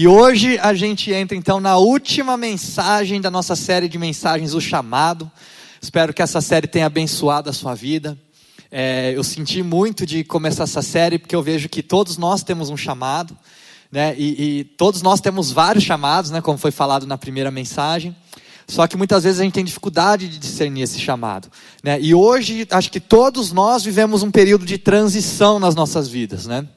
E hoje a gente entra então na última mensagem da nossa série de mensagens, o chamado. Espero que essa série tenha abençoado a sua vida. É, eu senti muito de começar essa série porque eu vejo que todos nós temos um chamado, né? E, e todos nós temos vários chamados, né? Como foi falado na primeira mensagem. Só que muitas vezes a gente tem dificuldade de discernir esse chamado. Né? E hoje, acho que todos nós vivemos um período de transição nas nossas vidas. Né?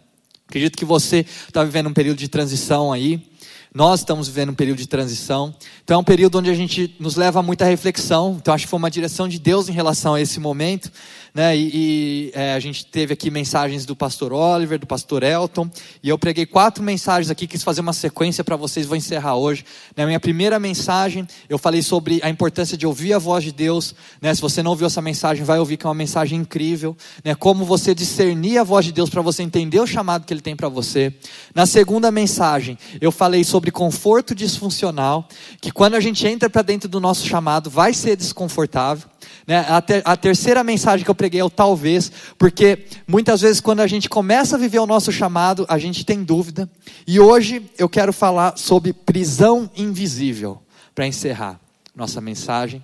Acredito que você está vivendo um período de transição aí. Nós estamos vivendo um período de transição. Então é um período onde a gente nos leva a muita reflexão. Então acho que foi uma direção de Deus em relação a esse momento. Né? E, e é, a gente teve aqui mensagens do pastor Oliver, do pastor Elton. E eu preguei quatro mensagens aqui, quis fazer uma sequência para vocês, vou encerrar hoje. Na minha primeira mensagem, eu falei sobre a importância de ouvir a voz de Deus. Né? Se você não ouviu essa mensagem, vai ouvir que é uma mensagem incrível. Né? Como você discernir a voz de Deus para você entender o chamado que Ele tem para você. Na segunda mensagem, eu falei sobre conforto disfuncional, que quando a gente entra para dentro do nosso chamado, vai ser desconfortável. Né? A, ter, a, terceira mensagem que eu preguei o talvez, porque muitas vezes quando a gente começa a viver o nosso chamado, a gente tem dúvida. E hoje eu quero falar sobre prisão invisível, para encerrar nossa mensagem.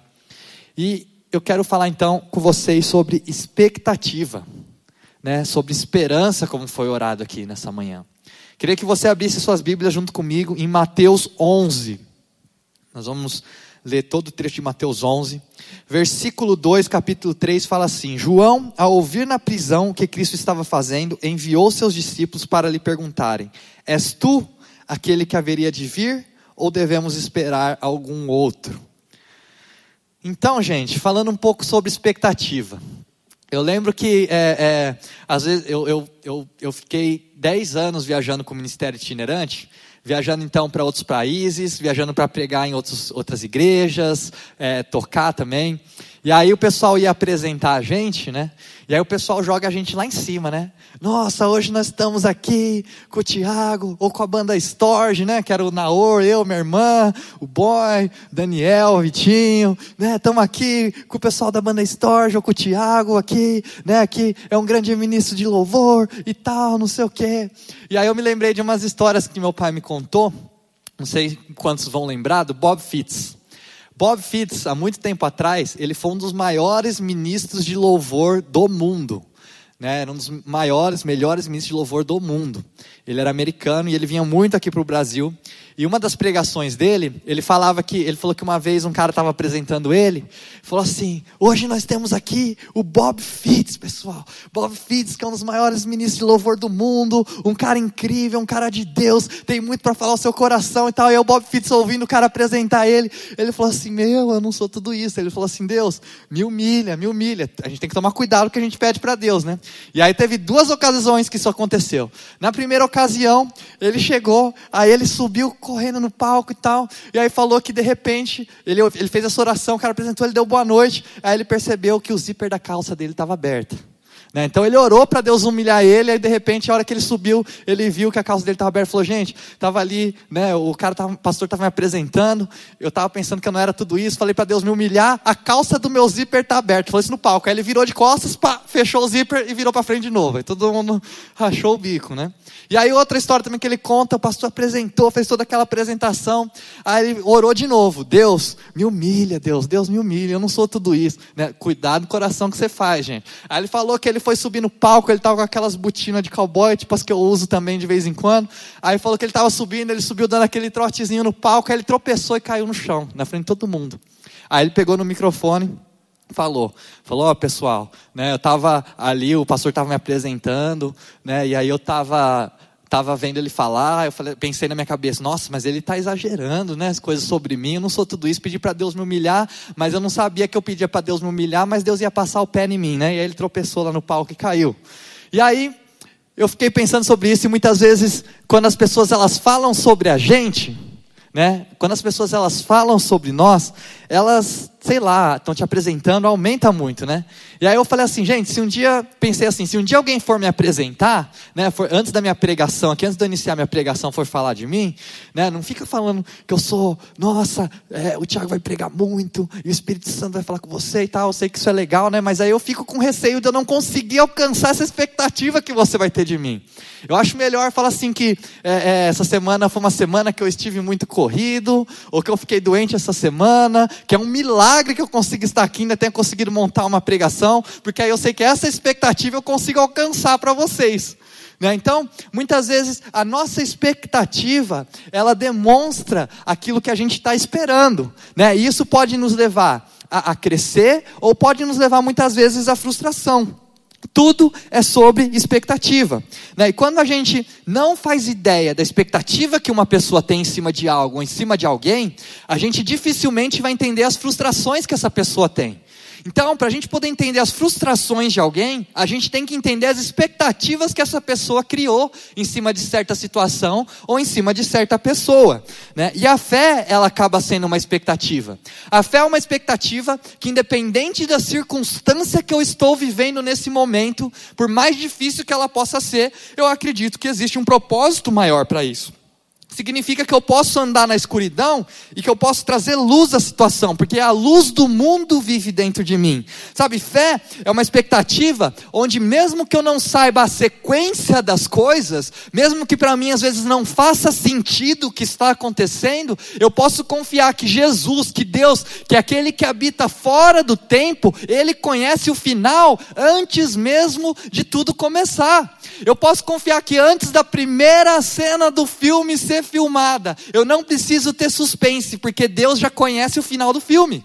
E eu quero falar então com vocês sobre expectativa, né? sobre esperança, como foi orado aqui nessa manhã. Queria que você abrisse suas Bíblias junto comigo em Mateus 11. Nós vamos ler todo o trecho de Mateus 11. Versículo 2, capítulo 3 fala assim: João, ao ouvir na prisão o que Cristo estava fazendo, enviou seus discípulos para lhe perguntarem: És tu aquele que haveria de vir ou devemos esperar algum outro? Então, gente, falando um pouco sobre expectativa. Eu lembro que, é, é, às vezes, eu, eu, eu, eu fiquei 10 anos viajando com o Ministério Itinerante viajando então para outros países, viajando para pregar em outros, outras igrejas, é, tocar também. E aí o pessoal ia apresentar a gente, né? E aí o pessoal joga a gente lá em cima, né? Nossa, hoje nós estamos aqui com o Tiago, ou com a banda Storge, né? Que era o Naor, eu, minha irmã, o Boy, Daniel, o Vitinho, né? Estamos aqui com o pessoal da banda Storge, ou com o Tiago aqui, né? Aqui é um grande ministro de louvor e tal, não sei o quê. E aí eu me lembrei de umas histórias que meu pai me contou, não sei quantos vão lembrar, do Bob Fitts. Bob Fitts, há muito tempo atrás, ele foi um dos maiores ministros de louvor do mundo. Né? Era um dos maiores, melhores ministros de louvor do mundo. Ele era americano e ele vinha muito aqui para o Brasil. E uma das pregações dele, ele falava que ele falou que uma vez um cara estava apresentando ele, falou assim: hoje nós temos aqui o Bob Fitts, pessoal. Bob Fitts, que é um dos maiores ministros de louvor do mundo, um cara incrível, um cara de Deus, tem muito para falar o seu coração e tal. E aí o Bob Fitts ouvindo o cara apresentar ele, ele falou assim: meu, eu não sou tudo isso. Ele falou assim: Deus, me humilha, me humilha. A gente tem que tomar cuidado com o que a gente pede para Deus, né? E aí teve duas ocasiões que isso aconteceu. Na primeira ocasião, ele chegou, aí ele subiu correndo no palco e tal. E aí falou que de repente, ele, ele fez essa oração, o cara apresentou, ele deu boa noite. Aí ele percebeu que o zíper da calça dele estava aberto. Né? Então ele orou para Deus humilhar ele, aí de repente, a hora que ele subiu, ele viu que a calça dele estava aberta e falou: Gente, estava ali, né, o cara tava, o pastor estava me apresentando, eu estava pensando que eu não era tudo isso, falei para Deus me humilhar, a calça do meu zíper está aberta. Falou isso no palco. Aí ele virou de costas, pá, fechou o zíper e virou para frente de novo. Aí todo mundo rachou o bico, né? E aí outra história também que ele conta, o pastor apresentou, fez toda aquela apresentação, aí ele orou de novo, Deus, me humilha, Deus, Deus me humilha, eu não sou tudo isso. Né? Cuidado no coração que você faz, gente. Aí ele falou que ele foi subir no palco, ele estava com aquelas botinas de cowboy, tipo as que eu uso também de vez em quando. Aí falou que ele estava subindo, ele subiu dando aquele trotezinho no palco, aí ele tropeçou e caiu no chão, na frente de todo mundo. Aí ele pegou no microfone, falou, falou, ó oh, pessoal, né, eu estava ali, o pastor estava me apresentando, né, e aí eu estava tava vendo ele falar, eu falei, pensei na minha cabeça, nossa, mas ele está exagerando, né, as coisas sobre mim, eu não sou tudo isso, pedi para Deus me humilhar, mas eu não sabia que eu pedia para Deus me humilhar, mas Deus ia passar o pé em mim, né, e aí ele tropeçou lá no palco e caiu. E aí, eu fiquei pensando sobre isso, e muitas vezes, quando as pessoas elas falam sobre a gente, né, quando as pessoas elas falam sobre nós, elas, sei lá, estão te apresentando, aumenta muito, né? E aí eu falei assim, gente, se um dia, pensei assim, se um dia alguém for me apresentar, né, for, antes da minha pregação, aqui antes de eu iniciar minha pregação, for falar de mim, né, não fica falando que eu sou, nossa, é, o Tiago vai pregar muito, e o Espírito Santo vai falar com você e tal, eu sei que isso é legal, né, mas aí eu fico com receio de eu não conseguir alcançar essa expectativa que você vai ter de mim. Eu acho melhor falar assim que é, é, essa semana foi uma semana que eu estive muito corrido, ou que eu fiquei doente essa semana, que é um milagre que eu consiga estar aqui, ainda tenha conseguido montar uma pregação, porque aí eu sei que essa expectativa eu consigo alcançar para vocês. Né? Então, muitas vezes a nossa expectativa ela demonstra aquilo que a gente está esperando, né? E isso pode nos levar a, a crescer ou pode nos levar muitas vezes à frustração. Tudo é sobre expectativa. Né? E quando a gente não faz ideia da expectativa que uma pessoa tem em cima de algo ou em cima de alguém, a gente dificilmente vai entender as frustrações que essa pessoa tem. Então, para a gente poder entender as frustrações de alguém, a gente tem que entender as expectativas que essa pessoa criou em cima de certa situação ou em cima de certa pessoa. Né? E a fé, ela acaba sendo uma expectativa. A fé é uma expectativa que, independente da circunstância que eu estou vivendo nesse momento, por mais difícil que ela possa ser, eu acredito que existe um propósito maior para isso significa que eu posso andar na escuridão e que eu posso trazer luz à situação, porque a luz do mundo vive dentro de mim. Sabe, fé é uma expectativa onde, mesmo que eu não saiba a sequência das coisas, mesmo que para mim às vezes não faça sentido o que está acontecendo, eu posso confiar que Jesus, que Deus, que é aquele que habita fora do tempo, ele conhece o final antes mesmo de tudo começar. Eu posso confiar que antes da primeira cena do filme ser filmada, eu não preciso ter suspense, porque Deus já conhece o final do filme.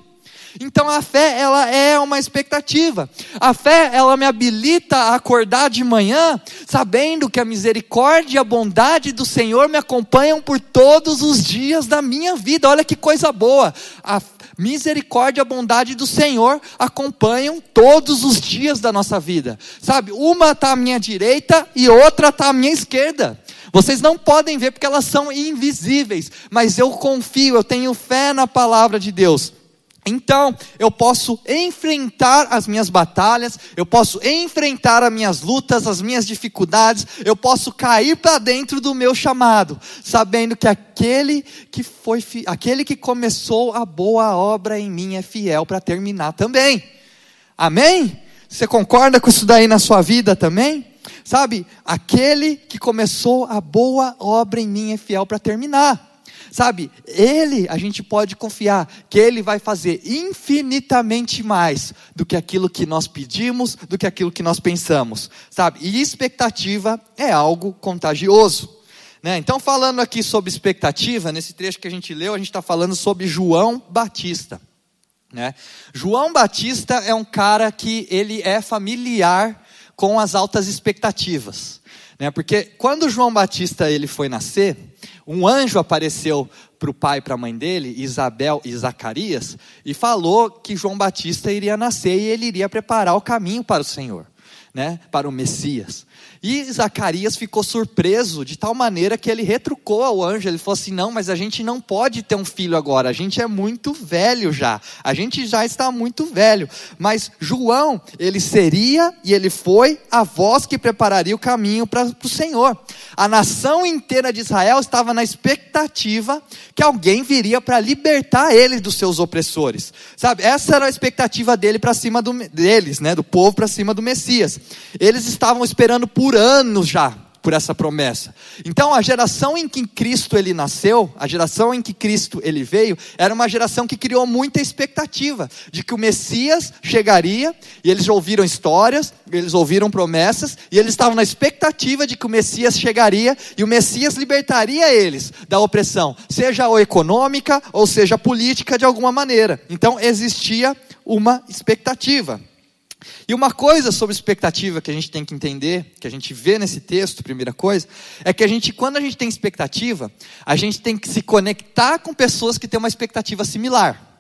Então a fé, ela é uma expectativa. A fé, ela me habilita a acordar de manhã, sabendo que a misericórdia e a bondade do Senhor me acompanham por todos os dias da minha vida. Olha que coisa boa. A misericórdia e a bondade do Senhor acompanham todos os dias da nossa vida. Sabe? Uma está à minha direita e outra está à minha esquerda. Vocês não podem ver porque elas são invisíveis, mas eu confio, eu tenho fé na palavra de Deus. Então, eu posso enfrentar as minhas batalhas, eu posso enfrentar as minhas lutas, as minhas dificuldades, eu posso cair para dentro do meu chamado, sabendo que aquele que foi aquele que começou a boa obra em mim é fiel para terminar também. Amém? Você concorda com isso daí na sua vida também? Sabe, aquele que começou a boa obra em mim é fiel para terminar. Sabe, ele, a gente pode confiar que ele vai fazer infinitamente mais do que aquilo que nós pedimos, do que aquilo que nós pensamos. Sabe, e expectativa é algo contagioso. Né? Então, falando aqui sobre expectativa, nesse trecho que a gente leu, a gente está falando sobre João Batista. Né? João Batista é um cara que ele é familiar com as altas expectativas. Né? Porque quando João Batista ele foi nascer, um anjo apareceu para o pai e para a mãe dele, Isabel e Zacarias, e falou que João Batista iria nascer e ele iria preparar o caminho para o Senhor, né? para o Messias. E Zacarias ficou surpreso de tal maneira que ele retrucou ao anjo. Ele falou assim: Não, mas a gente não pode ter um filho agora, a gente é muito velho já, a gente já está muito velho. Mas João, ele seria e ele foi a voz que prepararia o caminho para o Senhor. A nação inteira de Israel estava na expectativa que alguém viria para libertar eles dos seus opressores. Sabe, essa era a expectativa dele para cima do, deles, né, do povo para cima do Messias. Eles estavam esperando por por anos já por essa promessa. Então, a geração em que Cristo ele nasceu, a geração em que Cristo ele veio, era uma geração que criou muita expectativa de que o Messias chegaria, e eles ouviram histórias, eles ouviram promessas, e eles estavam na expectativa de que o Messias chegaria e o Messias libertaria eles da opressão, seja ou econômica ou seja política de alguma maneira. Então, existia uma expectativa. E uma coisa sobre expectativa que a gente tem que entender, que a gente vê nesse texto, primeira coisa, é que a gente, quando a gente tem expectativa, a gente tem que se conectar com pessoas que têm uma expectativa similar.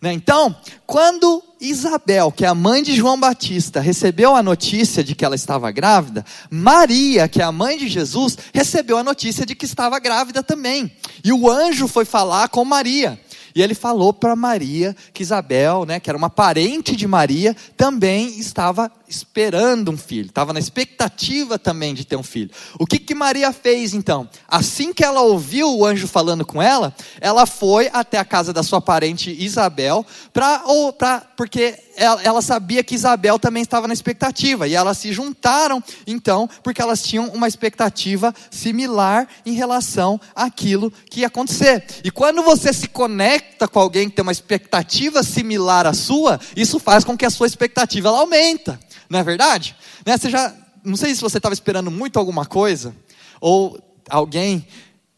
Né? Então, quando Isabel, que é a mãe de João Batista, recebeu a notícia de que ela estava grávida, Maria, que é a mãe de Jesus, recebeu a notícia de que estava grávida também. E o anjo foi falar com Maria. E ele falou para Maria que Isabel, né, que era uma parente de Maria, também estava esperando um filho, estava na expectativa também de ter um filho. O que, que Maria fez então? Assim que ela ouviu o anjo falando com ela, ela foi até a casa da sua parente Isabel, pra, ou, pra, porque ela, ela sabia que Isabel também estava na expectativa, e elas se juntaram então, porque elas tinham uma expectativa similar em relação àquilo que ia acontecer. E quando você se conecta com alguém que tem uma expectativa similar à sua, isso faz com que a sua expectativa ela aumenta. Não é verdade? Né? Você já, não sei se você estava esperando muito alguma coisa, ou alguém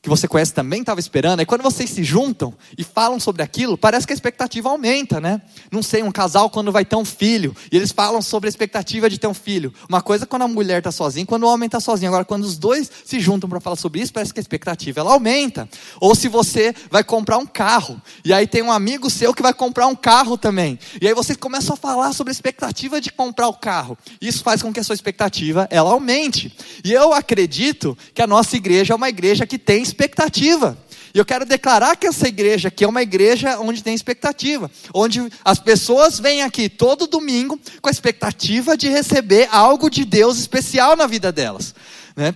que você conhece também estava esperando, aí quando vocês se juntam e falam sobre aquilo, parece que a expectativa aumenta, né? Não sei, um casal quando vai ter um filho, e eles falam sobre a expectativa de ter um filho. Uma coisa é quando a mulher está sozinha, quando o homem está sozinho. Agora, quando os dois se juntam para falar sobre isso, parece que a expectativa ela aumenta. Ou se você vai comprar um carro, e aí tem um amigo seu que vai comprar um carro também. E aí vocês começam a falar sobre a expectativa de comprar o carro. Isso faz com que a sua expectativa ela aumente. E eu acredito que a nossa igreja é uma igreja que tem expectativa. E eu quero declarar que essa igreja aqui é uma igreja onde tem expectativa, onde as pessoas vêm aqui todo domingo com a expectativa de receber algo de Deus especial na vida delas, né?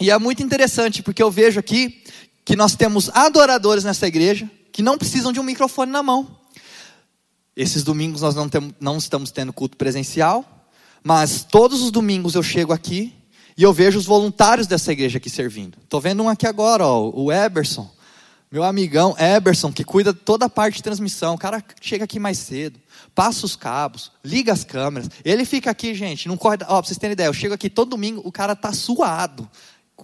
E é muito interessante porque eu vejo aqui que nós temos adoradores nessa igreja que não precisam de um microfone na mão. Esses domingos nós não, temos, não estamos tendo culto presencial, mas todos os domingos eu chego aqui e eu vejo os voluntários dessa igreja aqui servindo. Estou vendo um aqui agora, ó, o Eberson. Meu amigão Eberson, que cuida toda a parte de transmissão. O cara chega aqui mais cedo, passa os cabos, liga as câmeras. Ele fica aqui, gente, não corre. Ó, pra vocês terem ideia, eu chego aqui todo domingo, o cara tá suado.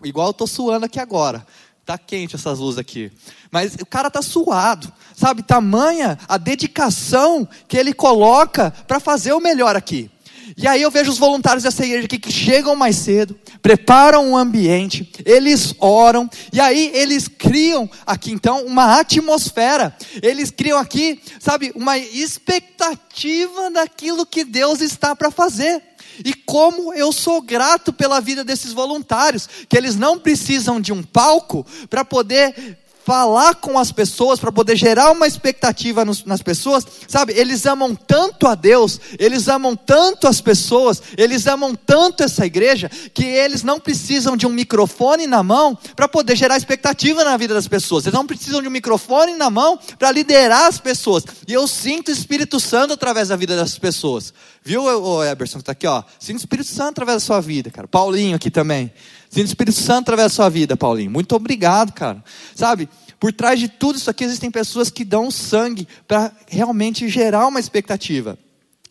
Igual eu tô suando aqui agora. Tá quente essas luzes aqui. Mas o cara tá suado, sabe? Tamanha a dedicação que ele coloca para fazer o melhor aqui. E aí eu vejo os voluntários dessa igreja aqui que chegam mais cedo, preparam um ambiente, eles oram, e aí eles criam aqui então uma atmosfera. Eles criam aqui, sabe, uma expectativa daquilo que Deus está para fazer. E como eu sou grato pela vida desses voluntários, que eles não precisam de um palco para poder falar com as pessoas, para poder gerar uma expectativa nos, nas pessoas, sabe? Eles amam tanto a Deus, eles amam tanto as pessoas, eles amam tanto essa igreja, que eles não precisam de um microfone na mão para poder gerar expectativa na vida das pessoas, eles não precisam de um microfone na mão para liderar as pessoas, e eu sinto o Espírito Santo através da vida das pessoas, viu, o Eberson que está aqui, ó? Sinto o Espírito Santo através da sua vida, cara, Paulinho aqui também. Sinto o Espírito Santo através da sua vida, Paulinho. Muito obrigado, cara. Sabe, por trás de tudo isso aqui existem pessoas que dão sangue para realmente gerar uma expectativa.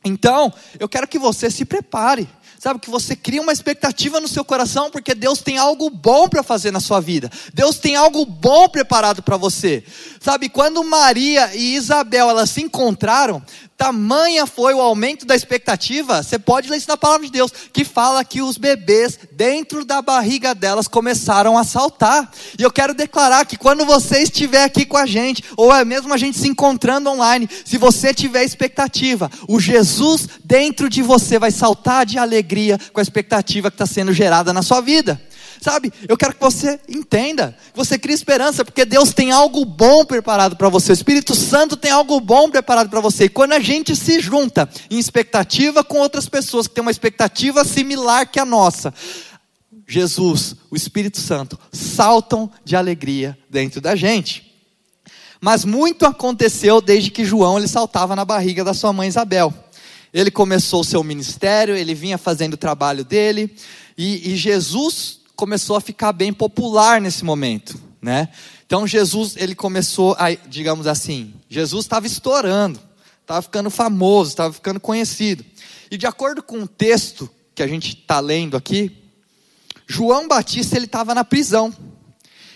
Então, eu quero que você se prepare. Sabe, que você cria uma expectativa no seu coração, porque Deus tem algo bom para fazer na sua vida. Deus tem algo bom preparado para você. Sabe, quando Maria e Isabel elas se encontraram, tamanha foi o aumento da expectativa, você pode ler isso na palavra de Deus, que fala que os bebês dentro da barriga delas começaram a saltar. E eu quero declarar que quando você estiver aqui com a gente, ou é mesmo a gente se encontrando online, se você tiver expectativa, o Jesus dentro de você vai saltar de alegria com a expectativa que está sendo gerada na sua vida. Sabe, eu quero que você entenda, que você crie esperança, porque Deus tem algo bom preparado para você, o Espírito Santo tem algo bom preparado para você. E quando a gente se junta em expectativa com outras pessoas que têm uma expectativa similar que a nossa, Jesus, o Espírito Santo, saltam de alegria dentro da gente. Mas muito aconteceu desde que João ele saltava na barriga da sua mãe Isabel. Ele começou o seu ministério, ele vinha fazendo o trabalho dele, e, e Jesus começou a ficar bem popular nesse momento, né? Então Jesus, ele começou a, digamos assim, Jesus estava estourando, estava ficando famoso, estava ficando conhecido. E de acordo com o texto que a gente está lendo aqui, João Batista ele estava na prisão.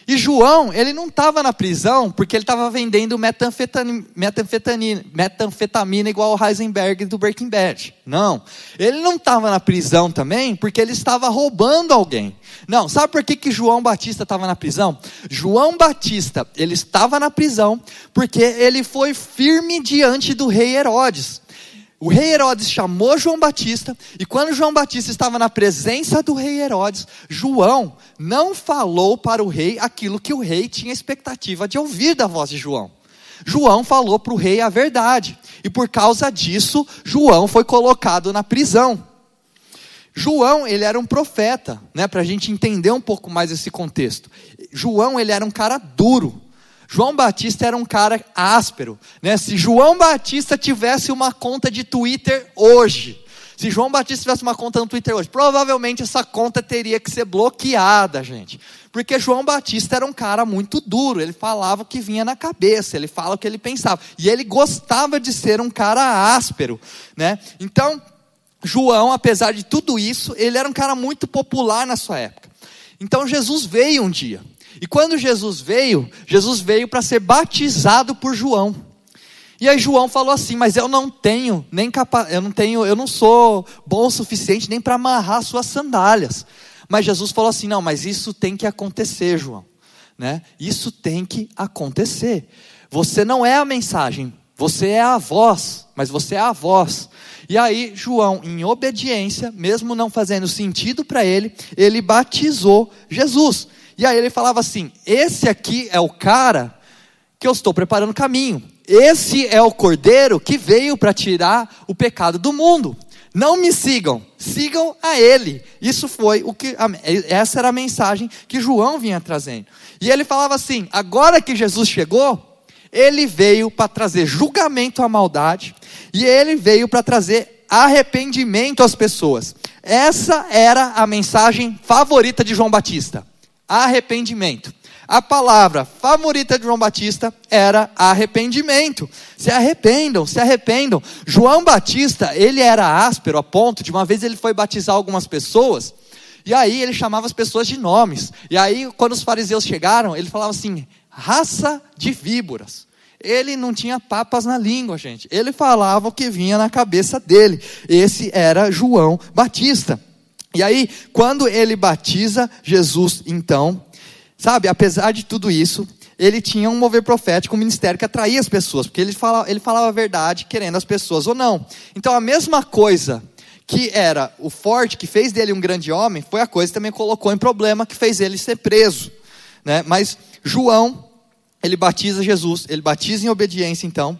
E João, ele não estava na prisão porque ele estava vendendo metanfetamina, metanfetamina, igual o Heisenberg do Breaking Bad. Não. Ele não estava na prisão também porque ele estava roubando alguém. Não. Sabe por que, que João Batista estava na prisão? João Batista, ele estava na prisão porque ele foi firme diante do rei Herodes. O rei Herodes chamou João Batista, e quando João Batista estava na presença do rei Herodes, João não falou para o rei aquilo que o rei tinha expectativa de ouvir da voz de João. João falou para o rei a verdade. E por causa disso, João foi colocado na prisão. João, ele era um profeta, né, para a gente entender um pouco mais esse contexto. João, ele era um cara duro. João Batista era um cara áspero. Né? Se João Batista tivesse uma conta de Twitter hoje, se João Batista tivesse uma conta no Twitter hoje, provavelmente essa conta teria que ser bloqueada, gente. Porque João Batista era um cara muito duro, ele falava o que vinha na cabeça, ele fala o que ele pensava. E ele gostava de ser um cara áspero, né? Então, João, apesar de tudo isso, ele era um cara muito popular na sua época. Então Jesus veio um dia. E quando Jesus veio, Jesus veio para ser batizado por João. E aí João falou assim: "Mas eu não tenho nem capa eu não tenho, eu não sou bom o suficiente nem para amarrar suas sandálias". Mas Jesus falou assim: "Não, mas isso tem que acontecer, João", né? Isso tem que acontecer. Você não é a mensagem, você é a voz, mas você é a voz. E aí, João, em obediência, mesmo não fazendo sentido para ele, ele batizou Jesus. E aí ele falava assim: Esse aqui é o cara que eu estou preparando o caminho. Esse é o cordeiro que veio para tirar o pecado do mundo. Não me sigam, sigam a ele. Isso foi o que essa era a mensagem que João vinha trazendo. E ele falava assim: agora que Jesus chegou, ele veio para trazer julgamento à maldade e ele veio para trazer arrependimento às pessoas. Essa era a mensagem favorita de João Batista arrependimento. A palavra favorita de João Batista era arrependimento. Se arrependam, se arrependam. João Batista, ele era áspero a ponto de uma vez ele foi batizar algumas pessoas, e aí ele chamava as pessoas de nomes. E aí, quando os fariseus chegaram, ele falava assim: raça de víboras. Ele não tinha papas na língua, gente. Ele falava o que vinha na cabeça dele. Esse era João Batista. E aí, quando ele batiza Jesus, então, sabe, apesar de tudo isso, ele tinha um mover profético, um ministério que atraía as pessoas, porque ele falava, ele falava a verdade, querendo as pessoas ou não. Então, a mesma coisa que era o forte, que fez dele um grande homem, foi a coisa que também colocou em problema, que fez ele ser preso. Né? Mas João, ele batiza Jesus, ele batiza em obediência, então.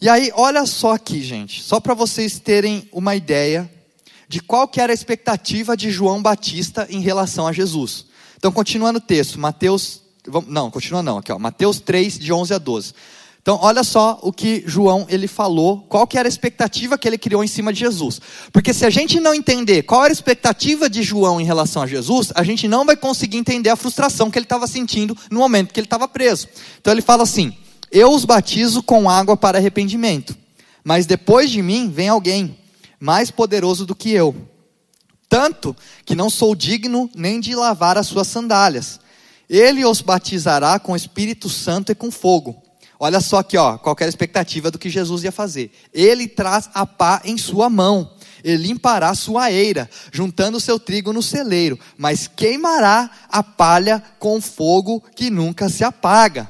E aí, olha só aqui, gente, só para vocês terem uma ideia de qual que era a expectativa de João Batista em relação a Jesus. Então, continuando o texto, Mateus, não, continua não, aqui ó, Mateus 3, de 11 a 12. Então, olha só o que João ele falou, qual que era a expectativa que ele criou em cima de Jesus. Porque se a gente não entender qual era a expectativa de João em relação a Jesus, a gente não vai conseguir entender a frustração que ele estava sentindo no momento que ele estava preso. Então ele fala assim: Eu os batizo com água para arrependimento, mas depois de mim vem alguém mais poderoso do que eu. Tanto que não sou digno nem de lavar as suas sandálias. Ele os batizará com Espírito Santo e com fogo. Olha só aqui, ó, qual era a expectativa do que Jesus ia fazer. Ele traz a pá em sua mão. Ele limpará sua eira, juntando seu trigo no celeiro, mas queimará a palha com fogo que nunca se apaga.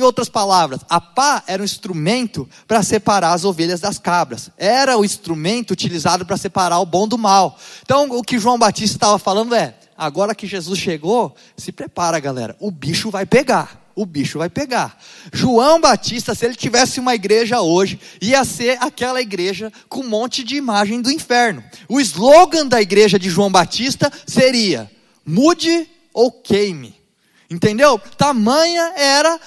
Em outras palavras, a pá era um instrumento para separar as ovelhas das cabras. Era o instrumento utilizado para separar o bom do mal. Então, o que João Batista estava falando é: agora que Jesus chegou, se prepara, galera, o bicho vai pegar. O bicho vai pegar. João Batista, se ele tivesse uma igreja hoje, ia ser aquela igreja com um monte de imagem do inferno. O slogan da igreja de João Batista seria: mude ou queime. Entendeu? Tamanha era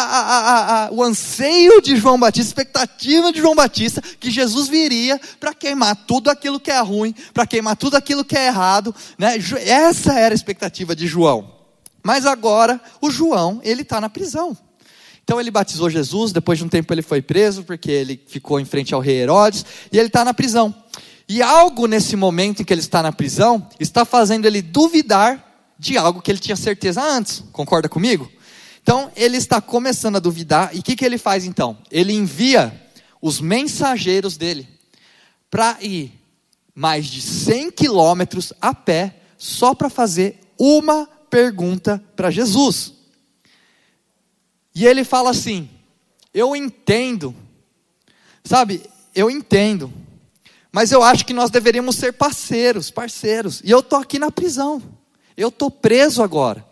a, a, o anseio de João Batista, a expectativa de João Batista, que Jesus viria para queimar tudo aquilo que é ruim, para queimar tudo aquilo que é errado. Né? Essa era a expectativa de João. Mas agora, o João, ele está na prisão. Então ele batizou Jesus, depois de um tempo ele foi preso, porque ele ficou em frente ao rei Herodes, e ele está na prisão. E algo nesse momento em que ele está na prisão, está fazendo ele duvidar de algo que ele tinha certeza antes. Concorda comigo? Então, ele está começando a duvidar, e o que, que ele faz então? Ele envia os mensageiros dele para ir mais de 100 quilômetros a pé, só para fazer uma pergunta para Jesus. E ele fala assim: Eu entendo, sabe, eu entendo, mas eu acho que nós deveríamos ser parceiros, parceiros, e eu estou aqui na prisão, eu estou preso agora.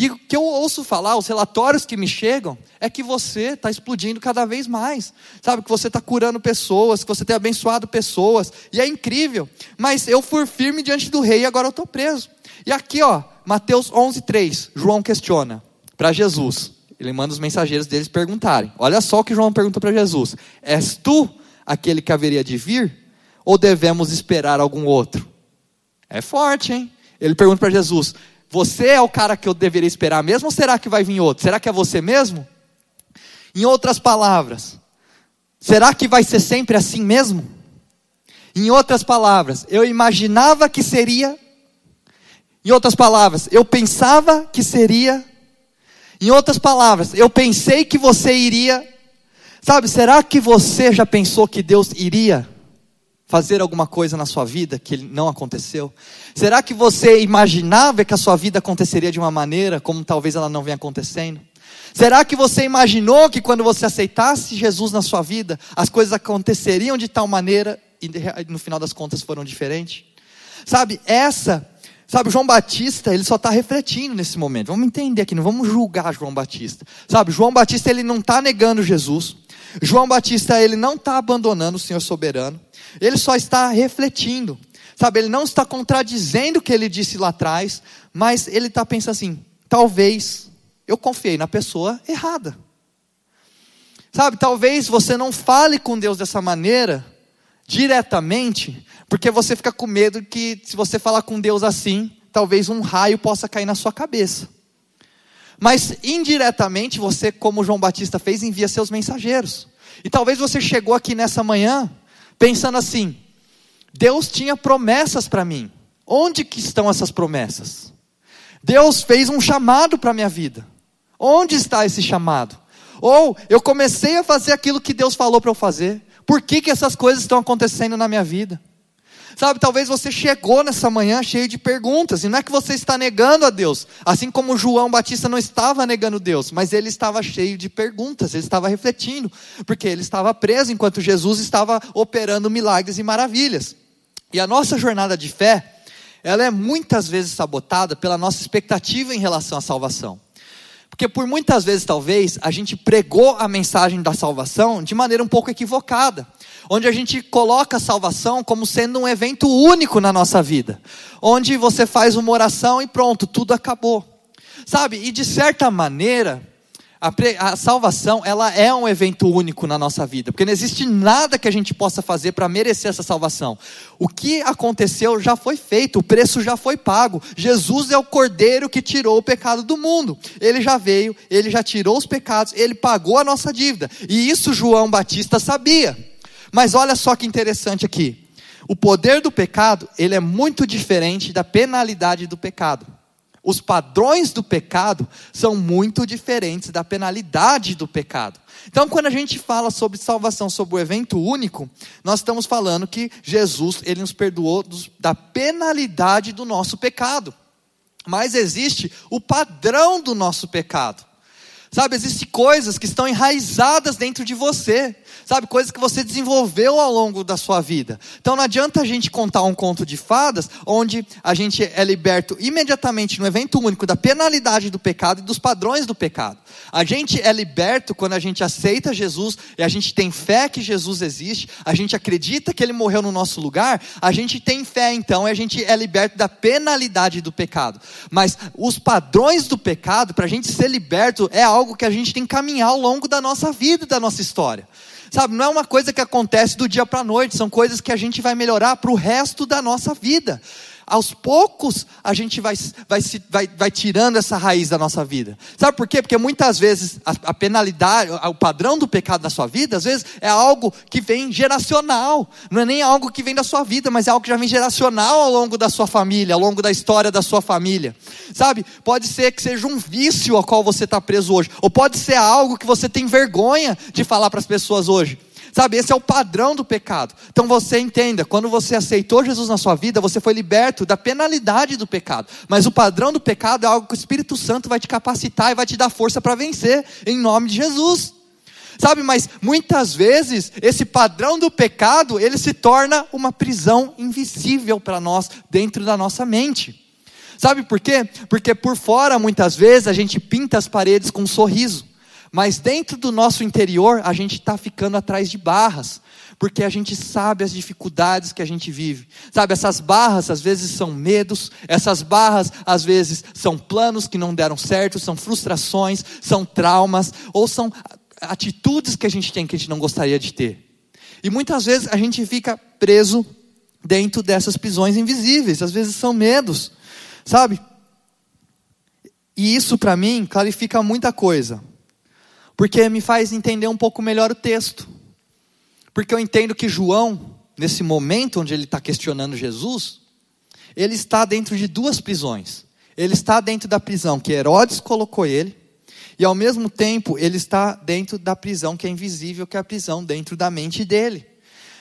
E o que eu ouço falar, os relatórios que me chegam, é que você está explodindo cada vez mais. Sabe, que você está curando pessoas, que você tem abençoado pessoas. E é incrível. Mas eu fui firme diante do rei e agora eu estou preso. E aqui, ó, Mateus 11, 3, João questiona para Jesus. Ele manda os mensageiros deles perguntarem. Olha só o que João pergunta para Jesus: És tu aquele que haveria de vir? Ou devemos esperar algum outro? É forte, hein? Ele pergunta para Jesus: Você é o cara que eu deveria esperar mesmo? Ou será que vai vir outro? Será que é você mesmo? Em outras palavras, será que vai ser sempre assim mesmo? Em outras palavras, eu imaginava que seria. Em outras palavras, eu pensava que seria em outras palavras, eu pensei que você iria. Sabe, será que você já pensou que Deus iria fazer alguma coisa na sua vida que não aconteceu? Será que você imaginava que a sua vida aconteceria de uma maneira como talvez ela não venha acontecendo? Será que você imaginou que quando você aceitasse Jesus na sua vida, as coisas aconteceriam de tal maneira e no final das contas foram diferentes? Sabe, essa Sabe, João Batista, ele só está refletindo nesse momento. Vamos entender aqui, não vamos julgar João Batista. Sabe, João Batista, ele não está negando Jesus. João Batista, ele não está abandonando o Senhor soberano. Ele só está refletindo. Sabe, ele não está contradizendo o que ele disse lá atrás, mas ele está pensando assim: talvez eu confiei na pessoa errada. Sabe, talvez você não fale com Deus dessa maneira, diretamente, porque você fica com medo que, se você falar com Deus assim, talvez um raio possa cair na sua cabeça. Mas indiretamente, você, como João Batista fez, envia seus mensageiros. E talvez você chegou aqui nessa manhã pensando assim: Deus tinha promessas para mim. Onde que estão essas promessas? Deus fez um chamado para minha vida. Onde está esse chamado? Ou eu comecei a fazer aquilo que Deus falou para eu fazer. Por que, que essas coisas estão acontecendo na minha vida? Sabe, talvez você chegou nessa manhã cheio de perguntas, e não é que você está negando a Deus, assim como João Batista não estava negando Deus, mas ele estava cheio de perguntas, ele estava refletindo, porque ele estava preso enquanto Jesus estava operando milagres e maravilhas. E a nossa jornada de fé, ela é muitas vezes sabotada pela nossa expectativa em relação à salvação. Porque por muitas vezes, talvez, a gente pregou a mensagem da salvação de maneira um pouco equivocada onde a gente coloca a salvação como sendo um evento único na nossa vida, onde você faz uma oração e pronto, tudo acabou. Sabe? E de certa maneira, a, a, salvação, ela é um evento único na nossa vida, porque não existe nada que a gente possa fazer para merecer essa salvação. O que aconteceu já foi feito, o preço já foi pago. Jesus é o cordeiro que tirou o pecado do mundo. Ele já veio, ele já tirou os pecados, ele pagou a nossa dívida. E isso João Batista sabia. Mas olha só que interessante aqui. O poder do pecado, ele é muito diferente da penalidade do pecado. Os padrões do pecado são muito diferentes da penalidade do pecado. Então, quando a gente fala sobre salvação, sobre o evento único, nós estamos falando que Jesus, ele nos perdoou dos, da penalidade do nosso pecado. Mas existe o padrão do nosso pecado. Sabe, existem coisas que estão enraizadas dentro de você. Sabe, coisas que você desenvolveu ao longo da sua vida. Então não adianta a gente contar um conto de fadas onde a gente é liberto imediatamente no evento único da penalidade do pecado e dos padrões do pecado. A gente é liberto quando a gente aceita Jesus e a gente tem fé que Jesus existe, a gente acredita que ele morreu no nosso lugar, a gente tem fé então e a gente é liberto da penalidade do pecado. Mas os padrões do pecado, para a gente ser liberto, é algo algo que a gente tem que caminhar ao longo da nossa vida e da nossa história. Sabe, não é uma coisa que acontece do dia para a noite, são coisas que a gente vai melhorar para o resto da nossa vida aos poucos a gente vai, vai, vai, vai tirando essa raiz da nossa vida. Sabe por quê? Porque muitas vezes a, a penalidade, o padrão do pecado da sua vida, às vezes é algo que vem geracional. Não é nem algo que vem da sua vida, mas é algo que já vem geracional ao longo da sua família, ao longo da história da sua família. Sabe? Pode ser que seja um vício ao qual você está preso hoje, ou pode ser algo que você tem vergonha de falar para as pessoas hoje. Sabe, esse é o padrão do pecado. Então você entenda, quando você aceitou Jesus na sua vida, você foi liberto da penalidade do pecado. Mas o padrão do pecado é algo que o Espírito Santo vai te capacitar e vai te dar força para vencer, em nome de Jesus. Sabe, mas muitas vezes esse padrão do pecado, ele se torna uma prisão invisível para nós dentro da nossa mente. Sabe por quê? Porque por fora, muitas vezes, a gente pinta as paredes com um sorriso, mas dentro do nosso interior, a gente está ficando atrás de barras, porque a gente sabe as dificuldades que a gente vive. Sabe, essas barras às vezes são medos, essas barras às vezes são planos que não deram certo, são frustrações, são traumas, ou são atitudes que a gente tem que a gente não gostaria de ter. E muitas vezes a gente fica preso dentro dessas prisões invisíveis, às vezes são medos, sabe? E isso para mim clarifica muita coisa, porque me faz entender um pouco melhor o texto. Porque eu entendo que João, nesse momento onde ele está questionando Jesus, ele está dentro de duas prisões. Ele está dentro da prisão que Herodes colocou ele, e ao mesmo tempo ele está dentro da prisão que é invisível, que é a prisão dentro da mente dele.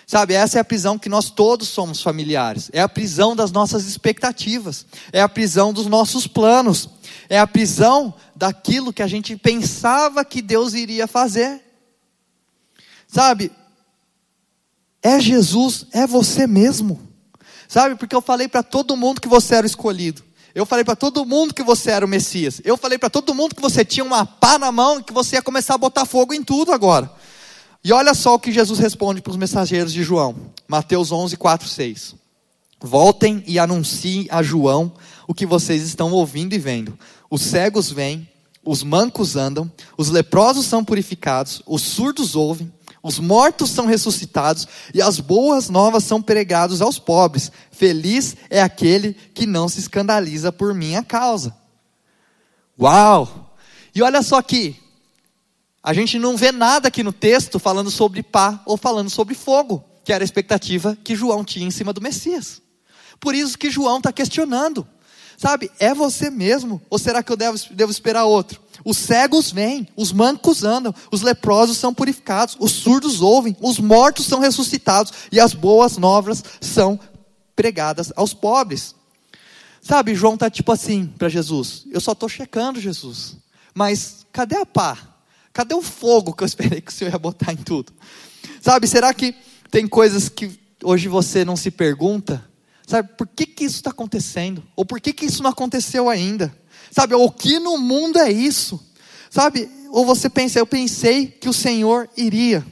Sabe, essa é a prisão que nós todos somos familiares. É a prisão das nossas expectativas. É a prisão dos nossos planos. É a prisão daquilo que a gente pensava que Deus iria fazer. Sabe, é Jesus, é você mesmo. Sabe, porque eu falei para todo mundo que você era escolhido. Eu falei para todo mundo que você era o Messias. Eu falei para todo mundo que você tinha uma pá na mão e que você ia começar a botar fogo em tudo agora. E olha só o que Jesus responde para os mensageiros de João. Mateus 11, 4, 6. Voltem e anunciem a João o que vocês estão ouvindo e vendo. Os cegos vêm, os mancos andam, os leprosos são purificados, os surdos ouvem, os mortos são ressuscitados e as boas novas são pregadas aos pobres. Feliz é aquele que não se escandaliza por minha causa. Uau! E olha só aqui, a gente não vê nada aqui no texto falando sobre pá ou falando sobre fogo, que era a expectativa que João tinha em cima do Messias. Por isso que João está questionando. Sabe, é você mesmo? Ou será que eu devo, devo esperar outro? Os cegos vêm, os mancos andam, os leprosos são purificados, os surdos ouvem, os mortos são ressuscitados e as boas novas são pregadas aos pobres. Sabe, João está tipo assim para Jesus: Eu só estou checando, Jesus, mas cadê a pá? Cadê o fogo que eu esperei que o Senhor ia botar em tudo? Sabe, será que tem coisas que hoje você não se pergunta? Sabe, por que, que isso está acontecendo? Ou por que, que isso não aconteceu ainda? Sabe, o que no mundo é isso? Sabe, ou você pensa, eu pensei que o Senhor iria.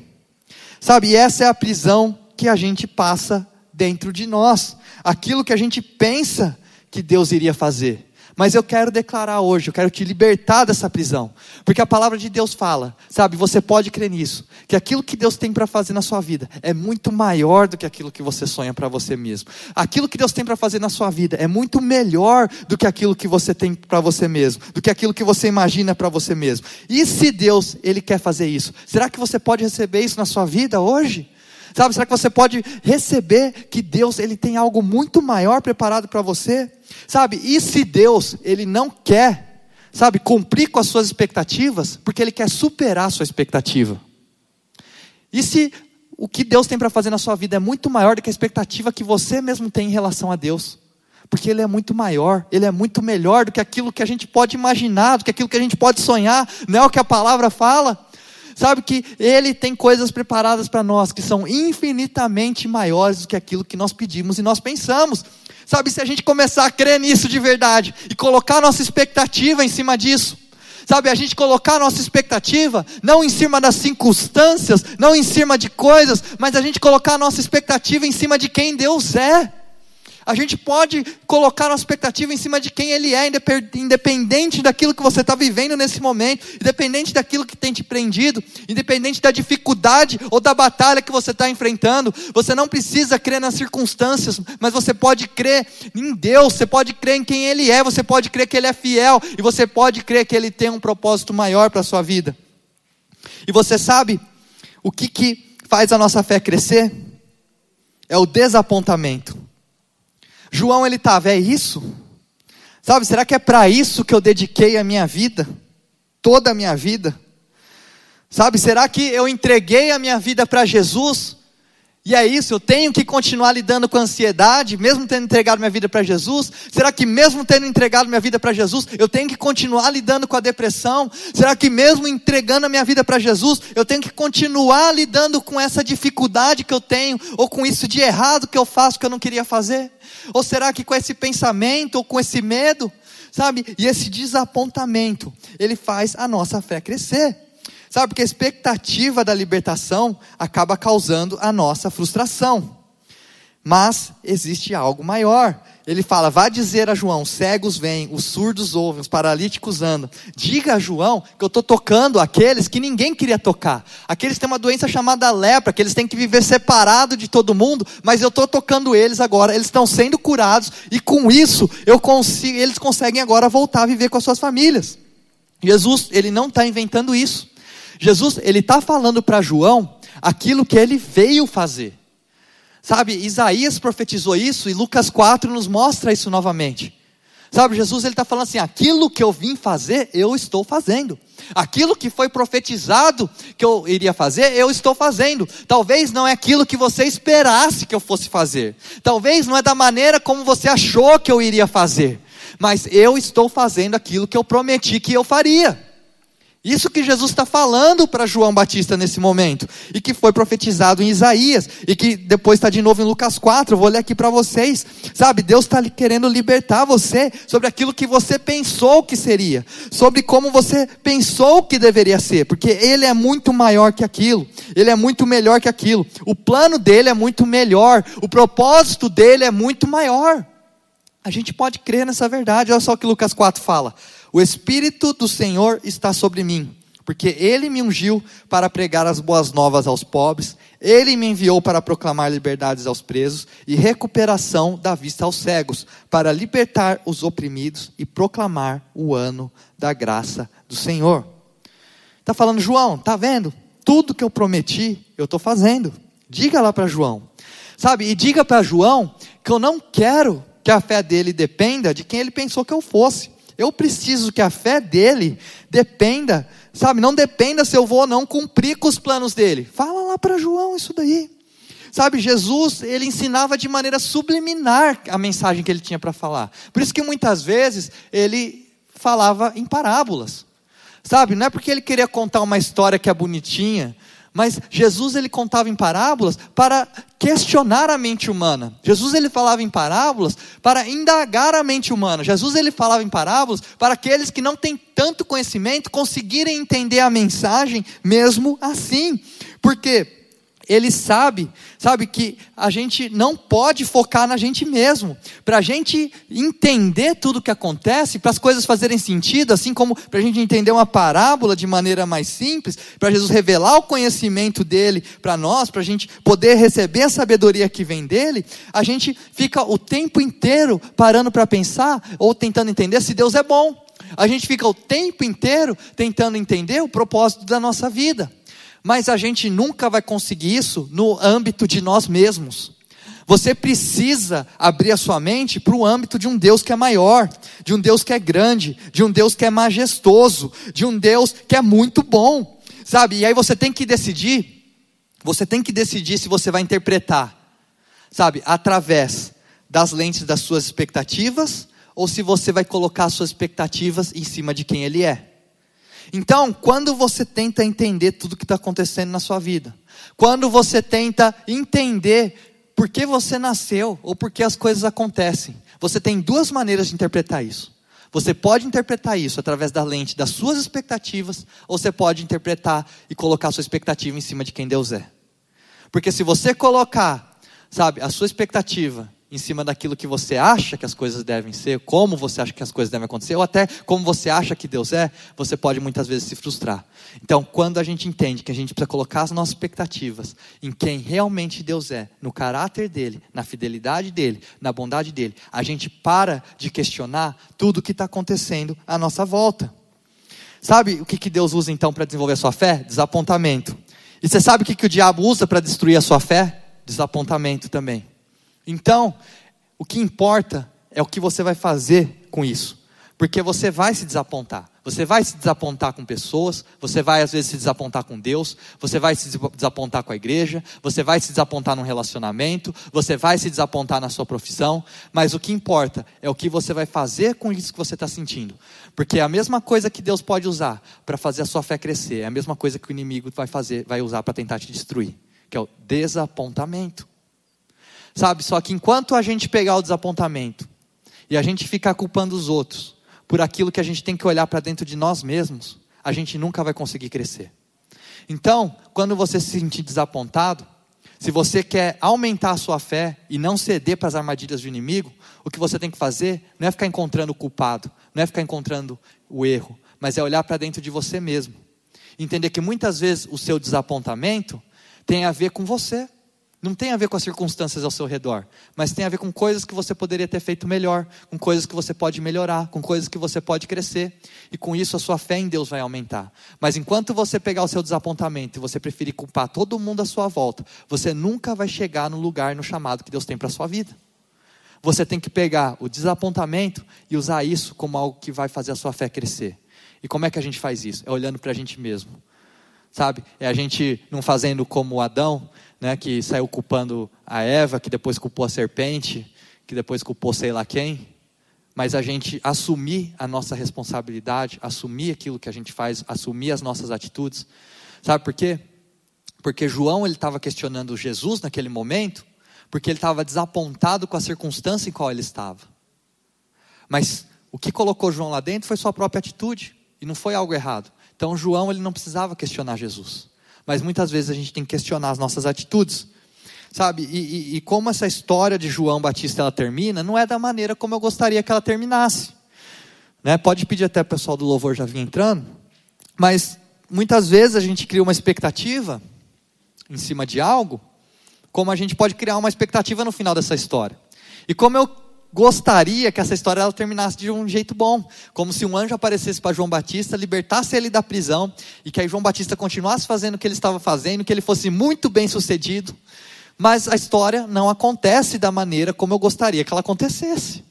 Sabe, essa é a prisão que a gente passa dentro de nós. Aquilo que a gente pensa que Deus iria fazer. Mas eu quero declarar hoje, eu quero te libertar dessa prisão. Porque a palavra de Deus fala, sabe, você pode crer nisso, que aquilo que Deus tem para fazer na sua vida é muito maior do que aquilo que você sonha para você mesmo. Aquilo que Deus tem para fazer na sua vida é muito melhor do que aquilo que você tem para você mesmo, do que aquilo que você imagina para você mesmo. E se Deus, ele quer fazer isso, será que você pode receber isso na sua vida hoje? Sabe, será que você pode receber que Deus ele tem algo muito maior preparado para você? Sabe? E se Deus ele não quer, sabe, cumprir com as suas expectativas, porque ele quer superar a sua expectativa. E se o que Deus tem para fazer na sua vida é muito maior do que a expectativa que você mesmo tem em relação a Deus? Porque Ele é muito maior, Ele é muito melhor do que aquilo que a gente pode imaginar, do que aquilo que a gente pode sonhar, não é o que a palavra fala? Sabe que Ele tem coisas preparadas para nós que são infinitamente maiores do que aquilo que nós pedimos e nós pensamos. Sabe, se a gente começar a crer nisso de verdade e colocar nossa expectativa em cima disso, sabe, a gente colocar nossa expectativa não em cima das circunstâncias, não em cima de coisas, mas a gente colocar nossa expectativa em cima de quem Deus é. A gente pode colocar nossa expectativa em cima de quem Ele é, independente daquilo que você está vivendo nesse momento, independente daquilo que tem te prendido, independente da dificuldade ou da batalha que você está enfrentando. Você não precisa crer nas circunstâncias, mas você pode crer em Deus, você pode crer em quem Ele é, você pode crer que Ele é fiel e você pode crer que Ele tem um propósito maior para a sua vida. E você sabe o que, que faz a nossa fé crescer? É o desapontamento. João ele estava, é isso? Sabe, será que é para isso que eu dediquei a minha vida? Toda a minha vida? Sabe, será que eu entreguei a minha vida para Jesus? E é isso, eu tenho que continuar lidando com a ansiedade, mesmo tendo entregado minha vida para Jesus? Será que mesmo tendo entregado minha vida para Jesus, eu tenho que continuar lidando com a depressão? Será que mesmo entregando a minha vida para Jesus, eu tenho que continuar lidando com essa dificuldade que eu tenho, ou com isso de errado que eu faço que eu não queria fazer? Ou será que com esse pensamento, ou com esse medo, sabe? E esse desapontamento, ele faz a nossa fé crescer. Sabe, porque a expectativa da libertação acaba causando a nossa frustração. Mas existe algo maior. Ele fala: vá dizer a João: cegos vêm, os surdos ouvem, os paralíticos andam. Diga a João que eu estou tocando aqueles que ninguém queria tocar. Aqueles que têm uma doença chamada lepra, que eles têm que viver separado de todo mundo, mas eu estou tocando eles agora, eles estão sendo curados, e com isso eu consigo, eles conseguem agora voltar a viver com as suas famílias. Jesus, ele não está inventando isso. Jesus, ele está falando para João aquilo que ele veio fazer. Sabe, Isaías profetizou isso e Lucas 4 nos mostra isso novamente. Sabe, Jesus ele está falando assim: aquilo que eu vim fazer, eu estou fazendo. Aquilo que foi profetizado que eu iria fazer, eu estou fazendo. Talvez não é aquilo que você esperasse que eu fosse fazer. Talvez não é da maneira como você achou que eu iria fazer. Mas eu estou fazendo aquilo que eu prometi que eu faria. Isso que Jesus está falando para João Batista nesse momento, e que foi profetizado em Isaías, e que depois está de novo em Lucas 4. Eu vou ler aqui para vocês. Sabe, Deus está querendo libertar você sobre aquilo que você pensou que seria, sobre como você pensou que deveria ser, porque Ele é muito maior que aquilo, Ele é muito melhor que aquilo. O plano dele é muito melhor, o propósito dele é muito maior. A gente pode crer nessa verdade, olha só o que Lucas 4 fala. O Espírito do Senhor está sobre mim, porque Ele me ungiu para pregar as boas novas aos pobres, Ele me enviou para proclamar liberdades aos presos e recuperação da vista aos cegos, para libertar os oprimidos e proclamar o ano da graça do Senhor. Está falando, João, tá vendo? Tudo que eu prometi, eu estou fazendo. Diga lá para João. Sabe, e diga para João que eu não quero que a fé dele dependa de quem ele pensou que eu fosse. Eu preciso que a fé dele dependa, sabe? Não dependa se eu vou ou não cumprir com os planos dele. Fala lá para João isso daí. Sabe, Jesus, ele ensinava de maneira subliminar a mensagem que ele tinha para falar. Por isso que muitas vezes ele falava em parábolas. Sabe, não é porque ele queria contar uma história que é bonitinha, mas Jesus ele contava em parábolas para questionar a mente humana. Jesus ele falava em parábolas para indagar a mente humana. Jesus ele falava em parábolas para aqueles que não têm tanto conhecimento conseguirem entender a mensagem mesmo assim. Porque ele sabe, sabe que a gente não pode focar na gente mesmo. Para a gente entender tudo o que acontece, para as coisas fazerem sentido, assim como para a gente entender uma parábola de maneira mais simples, para Jesus revelar o conhecimento dele para nós, para a gente poder receber a sabedoria que vem dele, a gente fica o tempo inteiro parando para pensar ou tentando entender se Deus é bom. A gente fica o tempo inteiro tentando entender o propósito da nossa vida. Mas a gente nunca vai conseguir isso no âmbito de nós mesmos. Você precisa abrir a sua mente para o âmbito de um Deus que é maior, de um Deus que é grande, de um Deus que é majestoso, de um Deus que é muito bom, sabe? E aí você tem que decidir, você tem que decidir se você vai interpretar, sabe, através das lentes das suas expectativas, ou se você vai colocar as suas expectativas em cima de quem Ele é. Então, quando você tenta entender tudo o que está acontecendo na sua vida, quando você tenta entender por que você nasceu ou por que as coisas acontecem, você tem duas maneiras de interpretar isso. Você pode interpretar isso através da lente das suas expectativas, ou você pode interpretar e colocar a sua expectativa em cima de quem Deus é. Porque se você colocar, sabe, a sua expectativa em cima daquilo que você acha que as coisas devem ser, como você acha que as coisas devem acontecer, ou até como você acha que Deus é, você pode muitas vezes se frustrar. Então, quando a gente entende que a gente precisa colocar as nossas expectativas em quem realmente Deus é, no caráter dele, na fidelidade dele, na bondade dele, a gente para de questionar tudo o que está acontecendo à nossa volta. Sabe o que, que Deus usa então para desenvolver a sua fé? Desapontamento. E você sabe o que, que o diabo usa para destruir a sua fé? Desapontamento também. Então, o que importa é o que você vai fazer com isso. Porque você vai se desapontar. Você vai se desapontar com pessoas, você vai às vezes se desapontar com Deus, você vai se desapontar com a igreja, você vai se desapontar num relacionamento, você vai se desapontar na sua profissão, mas o que importa é o que você vai fazer com isso que você está sentindo. Porque é a mesma coisa que Deus pode usar para fazer a sua fé crescer, é a mesma coisa que o inimigo vai fazer, vai usar para tentar te destruir, que é o desapontamento. Sabe, só que enquanto a gente pegar o desapontamento e a gente ficar culpando os outros, por aquilo que a gente tem que olhar para dentro de nós mesmos, a gente nunca vai conseguir crescer. Então, quando você se sentir desapontado, se você quer aumentar a sua fé e não ceder para as armadilhas do inimigo, o que você tem que fazer não é ficar encontrando o culpado, não é ficar encontrando o erro, mas é olhar para dentro de você mesmo. Entender que muitas vezes o seu desapontamento tem a ver com você. Não tem a ver com as circunstâncias ao seu redor, mas tem a ver com coisas que você poderia ter feito melhor, com coisas que você pode melhorar, com coisas que você pode crescer, e com isso a sua fé em Deus vai aumentar. Mas enquanto você pegar o seu desapontamento e você preferir culpar todo mundo à sua volta, você nunca vai chegar no lugar, no chamado que Deus tem para a sua vida. Você tem que pegar o desapontamento e usar isso como algo que vai fazer a sua fé crescer. E como é que a gente faz isso? É olhando para a gente mesmo. Sabe? É a gente não fazendo como Adão, né, que saiu culpando a Eva, que depois culpou a serpente, que depois culpou sei lá quem, mas a gente assumir a nossa responsabilidade, assumir aquilo que a gente faz, assumir as nossas atitudes. Sabe por quê? Porque João ele estava questionando Jesus naquele momento, porque ele estava desapontado com a circunstância em qual ele estava. Mas o que colocou João lá dentro foi sua própria atitude, e não foi algo errado. Então João ele não precisava questionar Jesus mas muitas vezes a gente tem que questionar as nossas atitudes. Sabe, e, e, e como essa história de João Batista ela termina, não é da maneira como eu gostaria que ela terminasse. Né? Pode pedir até o pessoal do louvor já vir entrando, mas muitas vezes a gente cria uma expectativa em cima de algo, como a gente pode criar uma expectativa no final dessa história. E como eu gostaria que essa história ela terminasse de um jeito bom, como se um anjo aparecesse para João Batista, libertasse ele da prisão e que aí João Batista continuasse fazendo o que ele estava fazendo, que ele fosse muito bem sucedido. Mas a história não acontece da maneira como eu gostaria que ela acontecesse.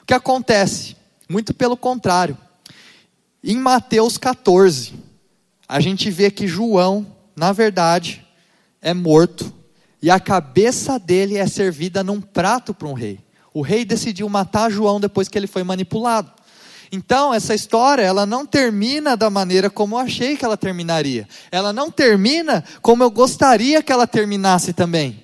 O que acontece? Muito pelo contrário. Em Mateus 14, a gente vê que João, na verdade, é morto e a cabeça dele é servida num prato para um rei. O rei decidiu matar João depois que ele foi manipulado. Então, essa história, ela não termina da maneira como eu achei que ela terminaria. Ela não termina como eu gostaria que ela terminasse também.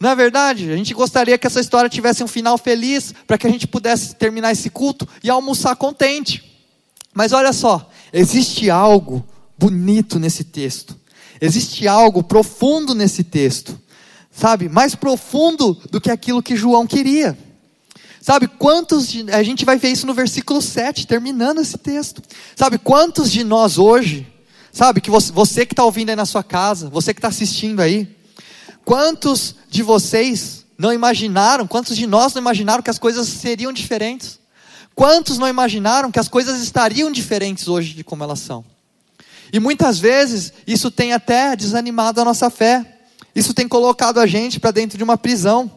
Não é verdade? A gente gostaria que essa história tivesse um final feliz, para que a gente pudesse terminar esse culto e almoçar contente. Mas olha só, existe algo bonito nesse texto. Existe algo profundo nesse texto. Sabe? Mais profundo do que aquilo que João queria. Sabe quantos de, a gente vai ver isso no versículo 7, terminando esse texto. Sabe quantos de nós hoje, sabe que você, você que está ouvindo aí na sua casa, você que está assistindo aí, quantos de vocês não imaginaram, quantos de nós não imaginaram que as coisas seriam diferentes? Quantos não imaginaram que as coisas estariam diferentes hoje de como elas são? E muitas vezes isso tem até desanimado a nossa fé. Isso tem colocado a gente para dentro de uma prisão.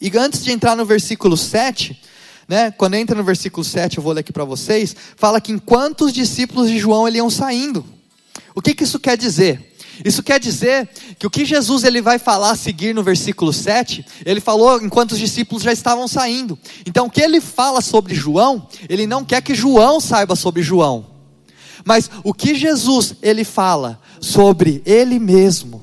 E antes de entrar no versículo 7, né, quando entra no versículo 7, eu vou ler aqui para vocês, fala que enquanto os discípulos de João ele iam saindo. O que, que isso quer dizer? Isso quer dizer que o que Jesus ele vai falar a seguir no versículo 7, ele falou enquanto os discípulos já estavam saindo. Então o que ele fala sobre João, ele não quer que João saiba sobre João. Mas o que Jesus ele fala sobre ele mesmo.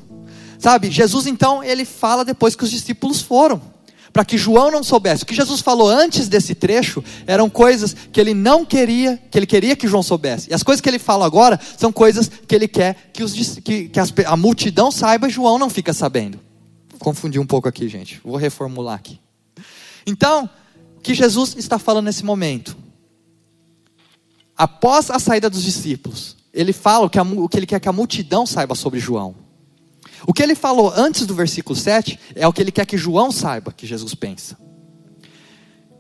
Sabe? Jesus então ele fala depois que os discípulos foram para que João não soubesse. O que Jesus falou antes desse trecho eram coisas que ele não queria, que ele queria que João soubesse. E as coisas que ele fala agora são coisas que ele quer que, os, que, que as, a multidão saiba João não fica sabendo. Confundi um pouco aqui, gente. Vou reformular aqui. Então, o que Jesus está falando nesse momento? Após a saída dos discípulos, ele fala o que, a, o que ele quer que a multidão saiba sobre João. O que ele falou antes do versículo 7 é o que ele quer que João saiba que Jesus pensa.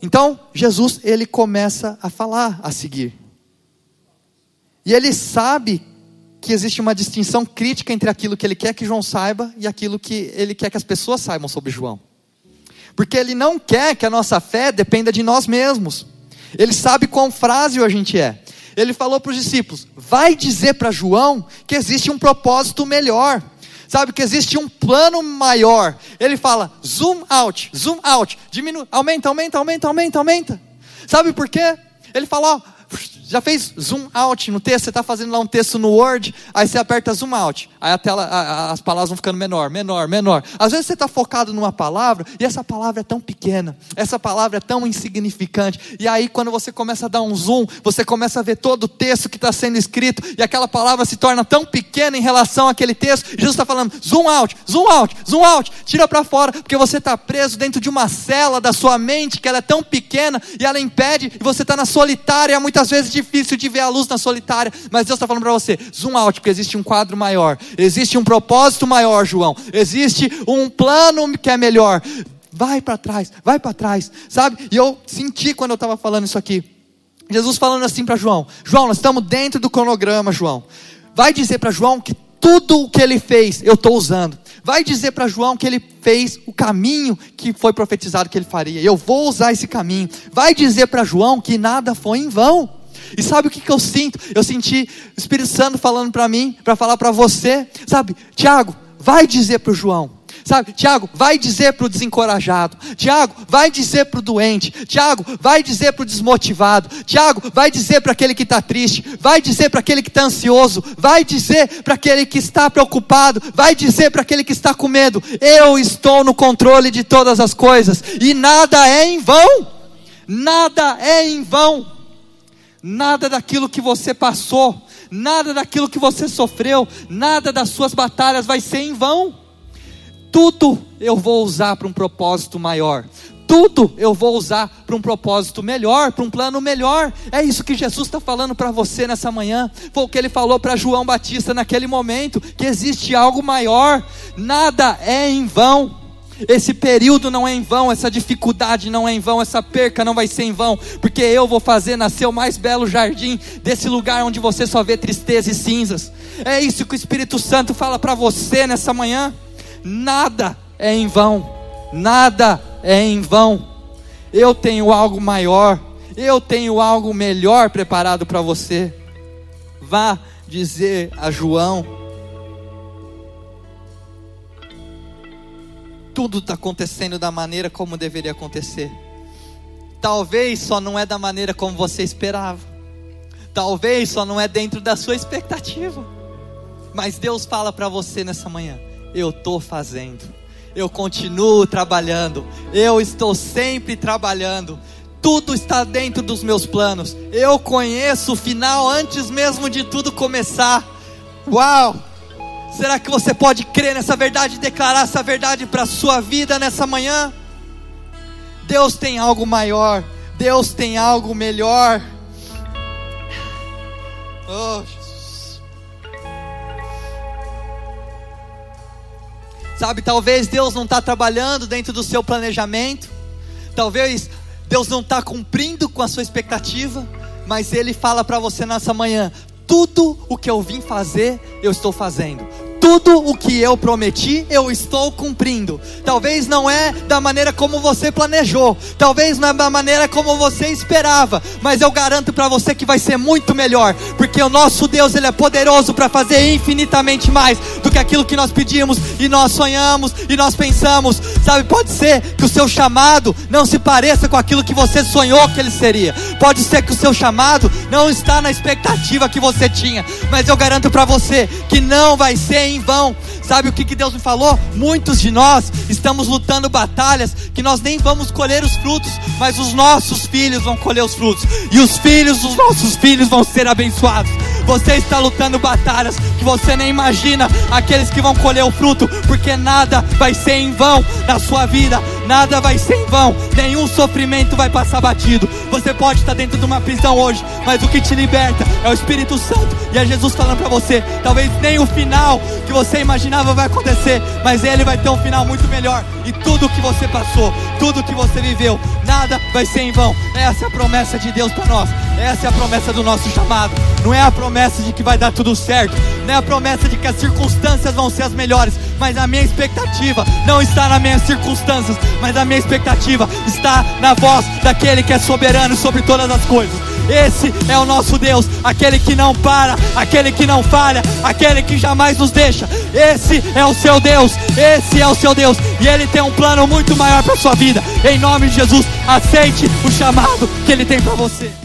Então, Jesus, ele começa a falar a seguir. E ele sabe que existe uma distinção crítica entre aquilo que ele quer que João saiba e aquilo que ele quer que as pessoas saibam sobre João. Porque ele não quer que a nossa fé dependa de nós mesmos. Ele sabe quão frágil a gente é. Ele falou para os discípulos: vai dizer para João que existe um propósito melhor. Sabe que existe um plano maior. Ele fala: zoom out, zoom out, diminui, aumenta, aumenta, aumenta, aumenta, aumenta. Sabe por quê? Ele fala: ó, já fez zoom out no texto? Você está fazendo lá um texto no Word, aí você aperta zoom out, aí a tela, a, as palavras vão ficando menor, menor, menor. Às vezes você está focado numa palavra e essa palavra é tão pequena, essa palavra é tão insignificante, e aí quando você começa a dar um zoom, você começa a ver todo o texto que está sendo escrito e aquela palavra se torna tão pequena em relação àquele texto. Jesus está falando zoom out, zoom out, zoom out, tira para fora, porque você está preso dentro de uma cela da sua mente que ela é tão pequena e ela impede e você está na solitária muitas vezes difícil de ver a luz na solitária, mas Deus está falando para você: zoom out, porque existe um quadro maior, existe um propósito maior, João, existe um plano que é melhor. Vai para trás, vai para trás, sabe? E eu senti quando eu estava falando isso aqui, Jesus falando assim para João: João, nós estamos dentro do cronograma, João. Vai dizer para João que tudo o que ele fez eu estou usando. Vai dizer para João que ele fez o caminho que foi profetizado que ele faria. Eu vou usar esse caminho. Vai dizer para João que nada foi em vão. E sabe o que, que eu sinto? Eu senti o Espírito Santo falando para mim, para falar para você, sabe, Tiago, vai dizer para João, sabe, Tiago, vai dizer para o desencorajado, Tiago, vai dizer para o doente, Tiago, vai dizer para o desmotivado, Tiago, vai dizer para aquele que está triste, vai dizer para aquele que está ansioso, vai dizer para aquele que está preocupado, vai dizer para aquele que está com medo: eu estou no controle de todas as coisas e nada é em vão, nada é em vão. Nada daquilo que você passou, nada daquilo que você sofreu, nada das suas batalhas vai ser em vão. Tudo eu vou usar para um propósito maior. Tudo eu vou usar para um propósito melhor, para um plano melhor. É isso que Jesus está falando para você nessa manhã. Foi o que ele falou para João Batista naquele momento: que existe algo maior. Nada é em vão. Esse período não é em vão, essa dificuldade não é em vão, essa perca não vai ser em vão, porque eu vou fazer nascer o mais belo jardim desse lugar onde você só vê tristeza e cinzas. É isso que o Espírito Santo fala para você nessa manhã. Nada é em vão, nada é em vão. Eu tenho algo maior, eu tenho algo melhor preparado para você. Vá dizer a João tudo está acontecendo da maneira como deveria acontecer. Talvez só não é da maneira como você esperava. Talvez só não é dentro da sua expectativa. Mas Deus fala para você nessa manhã: eu estou fazendo, eu continuo trabalhando, eu estou sempre trabalhando. Tudo está dentro dos meus planos. Eu conheço o final antes mesmo de tudo começar. Uau! Será que você pode crer nessa verdade e declarar essa verdade para a sua vida nessa manhã? Deus tem algo maior, Deus tem algo melhor. Oh, Sabe, talvez Deus não está trabalhando dentro do seu planejamento, talvez Deus não está cumprindo com a sua expectativa, mas Ele fala para você nessa manhã: tudo o que eu vim fazer, eu estou fazendo tudo o que eu prometi, eu estou cumprindo. Talvez não é da maneira como você planejou, talvez não é da maneira como você esperava, mas eu garanto para você que vai ser muito melhor, porque o nosso Deus, ele é poderoso para fazer infinitamente mais do que aquilo que nós pedimos e nós sonhamos e nós pensamos. Sabe, pode ser que o seu chamado não se pareça com aquilo que você sonhou que ele seria. Pode ser que o seu chamado não está na expectativa que você tinha, mas eu garanto para você que não vai ser em vão. Sabe o que, que Deus me falou? Muitos de nós estamos lutando batalhas que nós nem vamos colher os frutos, mas os nossos filhos vão colher os frutos, e os filhos dos nossos filhos vão ser abençoados. Você está lutando batalhas que você nem imagina, aqueles que vão colher o fruto, porque nada vai ser em vão na sua vida, nada vai ser em vão, nenhum sofrimento vai passar batido. Você pode estar dentro de uma prisão hoje, mas o que te liberta é o Espírito Santo, e é Jesus falando para você. Talvez nem o final que você imaginava vai acontecer, mas ele vai ter um final muito melhor. E tudo que você passou, tudo que você viveu, nada vai ser em vão. Essa é a promessa de Deus para nós. Essa é a promessa do nosso chamado. Não é a promessa de que vai dar tudo certo. Não é a promessa de que as circunstâncias vão ser as melhores. Mas a minha expectativa não está nas minhas circunstâncias. Mas a minha expectativa está na voz daquele que é soberano sobre todas as coisas. Esse é o nosso Deus, aquele que não para, aquele que não falha, aquele que jamais nos deixa. Esse é o seu Deus, esse é o seu Deus, e ele tem um plano muito maior para sua vida. Em nome de Jesus, aceite o chamado que ele tem para você.